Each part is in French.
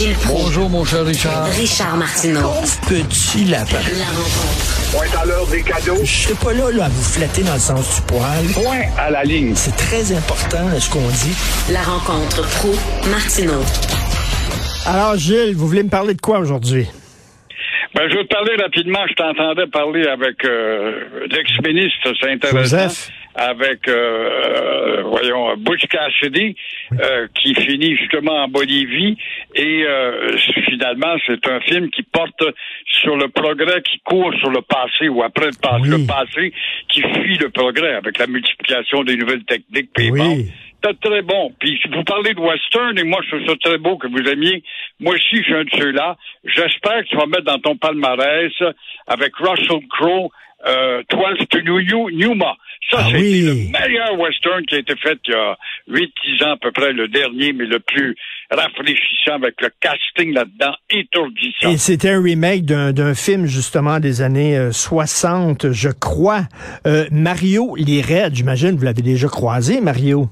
Gilles Proulx. Bonjour, mon cher Richard. Richard Martineau. Petit lapin. La rencontre. Point à l'heure des cadeaux. Je serai pas là, là à vous flatter dans le sens du poil. Point à la ligne. C'est très important ce qu'on dit. La rencontre pro martineau Alors Gilles, vous voulez me parler de quoi aujourd'hui? Ben, je vais te parler rapidement. Je t'entendais parler avec euh, l'ex-ministre, c'est intéressant. Joseph? Avec, euh, euh, voyons, Butch Cassidy, euh, qui finit justement en Bolivie. Et euh, finalement, c'est un film qui porte sur le progrès qui court sur le passé ou après le passé, Oui. le passé qui fuit le progrès avec la multiplication des nouvelles techniques. Oui. C'est très bon. Puis si vous parlez de western, et moi je trouve ça très beau que vous aimiez. Moi aussi, je suis un de ceux-là. J'espère que tu vas mettre dans ton palmarès avec Russell Crowe, euh, 12 to New Numa. Ça, Ah c'est oui. le meilleur western qui a été fait il y a 8-10 ans à peu près, le dernier, mais le plus rafraîchissant avec le casting là-dedans, étourdissant. Et c'était un remake d'un d'un film justement des années euh, 60, je crois. Euh, Mario Reds, j'imagine, vous l'avez déjà croisé, Mario.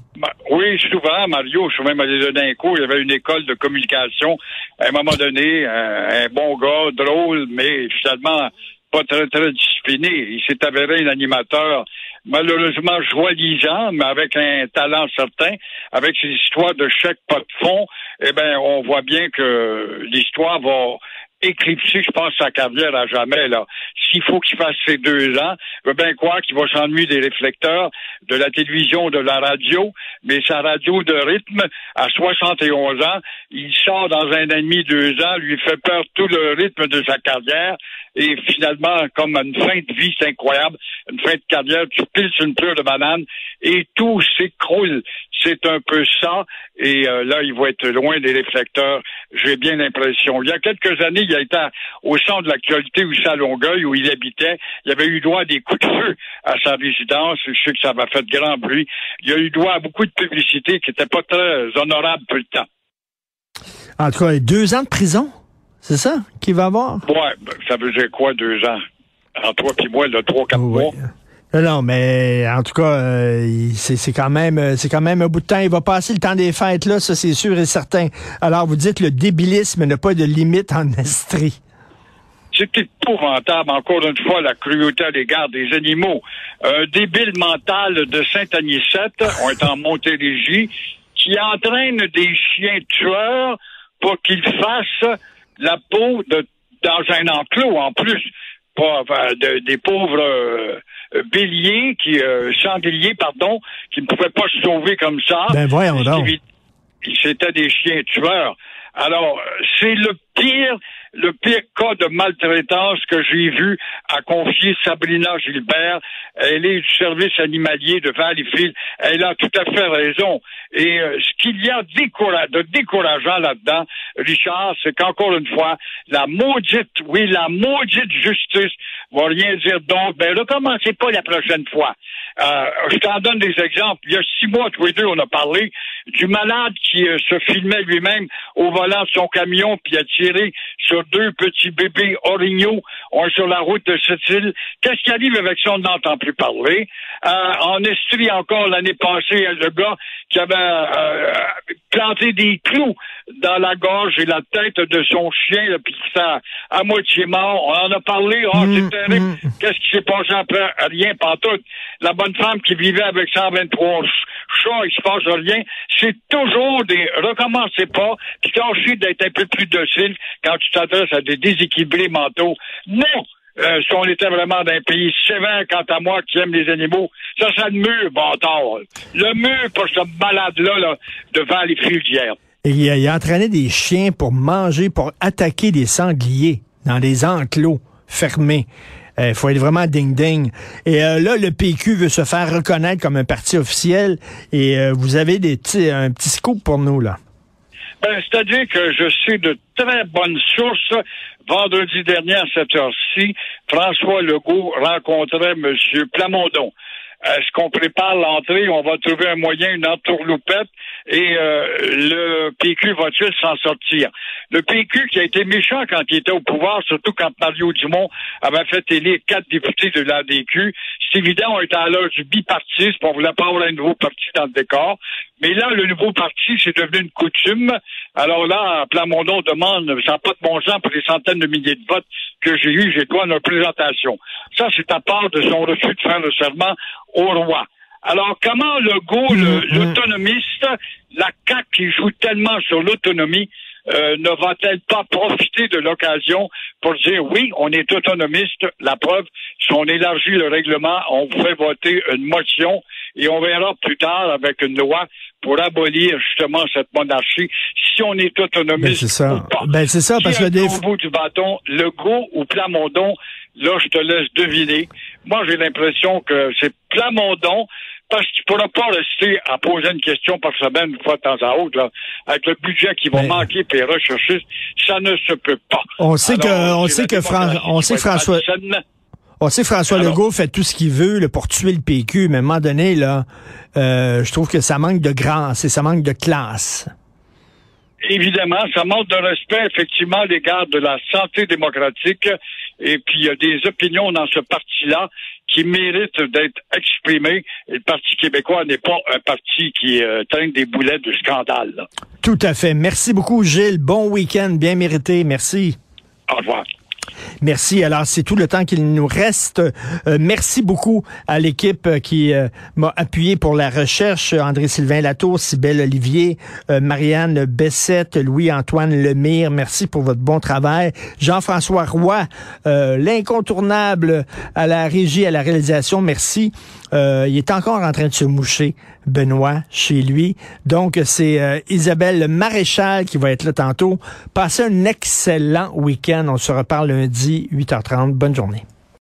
Souvent, Mario, je suis même allé cours. Il y avait une école de communication. À un moment donné, un, un bon gars, drôle, mais finalement pas très, très discipliné. Il s'est avéré un animateur malheureusement joalisant, mais avec un talent certain, avec ses histoires de chèques pas de fond. Eh ben, on voit bien que l'histoire va éclipser, je pense, sa carrière à jamais. Là, S'il faut qu'il fasse ses deux ans, je veux qu'il va s'ennuyer des réflecteurs, de la télévision, de la radio, mais sa radio de rythme, à 71 ans, il sort dans un an et demi, deux ans, lui fait peur tout le rythme de sa carrière, et finalement, comme une fin de vie, c'est incroyable, une fin de carrière, tu piles une pleure de banane, et tout s'écroule. C'est un peu ça, et euh, là, il va être loin des réflecteurs, j'ai bien l'impression. Il y a quelques années, il a été à- au centre de l'actualité, où à Longueuil, où il habitait, il avait eu droit à des coups de feu à sa résidence, je sais que ça m'a fait grand bruit. Il a eu droit à beaucoup de publicité qui n'était pas très honorable pour le temps. En tout cas, deux ans de prison, c'est ça qu'il va avoir? Ouais, ben, ça veut dire quoi, deux ans? En toi puis moi, le trois, quatre Oui. mois. Non, mais en tout cas, euh, c'est quand même euh, c'est quand même un bout de temps. Il va passer le temps des fêtes, là, ça c'est sûr et certain. Alors, vous dites le débilisme n'a pas de limite en Estrie. C'est épouvantable, encore une fois, la cruauté à l'égard des animaux. Un débile mental de Saint-Anicette, on est en Montérégie, qui entraîne des chiens tueurs pour qu'ils fassent la peau de, dans un enclos, en plus, pas, enfin, de- des pauvres euh, béliers, qui, euh, sangliers, pardon, qui ne pouvaient pas se sauver comme ça. Ben, voyons donc. C'était des chiens tueurs. Alors, c'est le pire, le pire cas de maltraitance que j'ai vu à confier Sabrina Gilbert. Elle est du service animalier de Valleyfield. Elle a tout à fait raison. Et euh, ce qu'il y a de décourageant là-dedans, Richard, c'est qu'encore une fois, la maudite, oui, la maudite justice va rien dire d'autre. Ben, recommencez pas la prochaine fois. Euh, je t'en donne des exemples. Il y a six mois, tous les deux, on a parlé du malade qui euh, se filmait lui-même au volant de son camion puis a tiré sur deux petits bébés orignaux on est sur la route de cette île. Qu'est-ce qui arrive avec ça? On n'entend plus parler. Euh, en Estrie, encore l'année passée, le gars qui avait euh, planté des clous dans la gorge et la tête de son chien, là, puis qui était à, moitié mort. On en a parlé. Oh, c'est terrible. mm. Qu'est-ce qui s'est passé après? Rien, pantoute. La bonne femme qui vivait avec 123 ch- chats, il se passe rien. C'est toujours des, recommencez pas, puis tâchez d'être un peu plus docile quand tu t'adresses à des déséquilibrés mentaux. Non! Euh, si on était vraiment d'un pays sévère, quant à moi, qui aime les animaux, ça serait le mur, bâtard. Le mur pour ce malade-là, là, devant les d'hier. Il il a entraîné des chiens pour manger, pour attaquer des sangliers dans des enclos fermés. Il faut être vraiment ding-ding. Et euh, là, le PQ veut se faire reconnaître comme un parti officiel. Et euh, vous avez des un petit scoop pour nous, là. Ben, C'est-à-dire que je sais de très bonnes sources. Vendredi dernier, à cette heure-ci, François Legault rencontrait M. Plamondon. Est-ce qu'on prépare l'entrée? On va trouver un moyen, une entourloupette. Et euh, le le PQ va-t-il s'en sortir? Le PQ qui a été méchant quand il était au pouvoir, surtout quand Mario Dumont avait fait élire quatre députés de l'ADQ, c'est évident, on était à l'heure du bipartisme, on voulait pas avoir un nouveau parti dans le décor. Mais là, le nouveau parti, c'est devenu une coutume. Alors là, Plamondon demande, ça n'a pas de bon sens pour les centaines de milliers de votes que j'ai eu, j'ai droit à une représentation. Ça, c'est à part de son refus de faire le serment au roi. Alors, comment le go, l'autonomiste, la CAQ qui joue tellement sur l'autonomie, euh, ne va-t-elle pas profiter de l'occasion pour dire oui, on est autonomiste. La preuve, si on élargit le règlement, on fait voter une motion et on verra plus tard avec une loi pour abolir justement cette monarchie si on est autonomiste ben, c'est ça. ou pas. Ben, c'est ça, parce que des... au bout du bâton, Legault ou Plamondon, là, je te laisse deviner. Moi, j'ai l'impression que c'est Plamondon parce qu'il ne pourra pas rester à poser une question par semaine une fois de temps à autre, là, avec le budget qui va Mais- manquer puis les recherchistes, ça ne se peut pas. On sait que- on sait que Fran- on sait que François-. On sait François Alors- Legault fait tout ce qu'il veut là, pour tuer le PQ, mais à un moment donné, là, euh, je trouve que ça manque de grâce et ça manque de classe. Évidemment, ça manque de respect, effectivement, à l'égard de la santé démocratique. Et puis, il y a des opinions dans ce parti-là qui méritent d'être exprimées. Et le Parti québécois n'est pas un parti qui euh, traîne des boulets de scandale. là. Tout à fait. Merci beaucoup, Gilles. Bon week-end, bien mérité. Merci. Au revoir. Merci. Alors, c'est tout le temps qu'il nous reste. Euh, merci beaucoup à l'équipe euh, qui euh, m'a appuyé pour la recherche. André-Sylvain Latour, Sybelle Olivier, Marianne Bessette, Louis-Antoine Lemire. Merci pour votre bon travail. Jean-François Roy, l'incontournable à la régie, à la réalisation. Merci. Il est encore en train de se moucher, Benoît, chez lui. Donc, c'est Isabelle Maréchal qui va être là tantôt. Passez un excellent week-end. On se reparle lundi, 8h30. Bonne journée.